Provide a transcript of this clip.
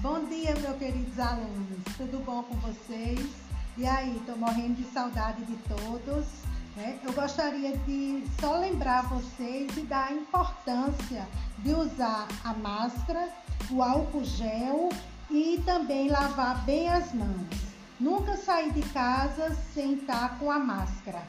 Bom dia, meus queridos alunos. Tudo bom com vocês? E aí, estou morrendo de saudade de todos. Né? Eu gostaria de só lembrar vocês e dar a importância de usar a máscara, o álcool gel e também lavar bem as mãos. Nunca sair de casa sem estar com a máscara.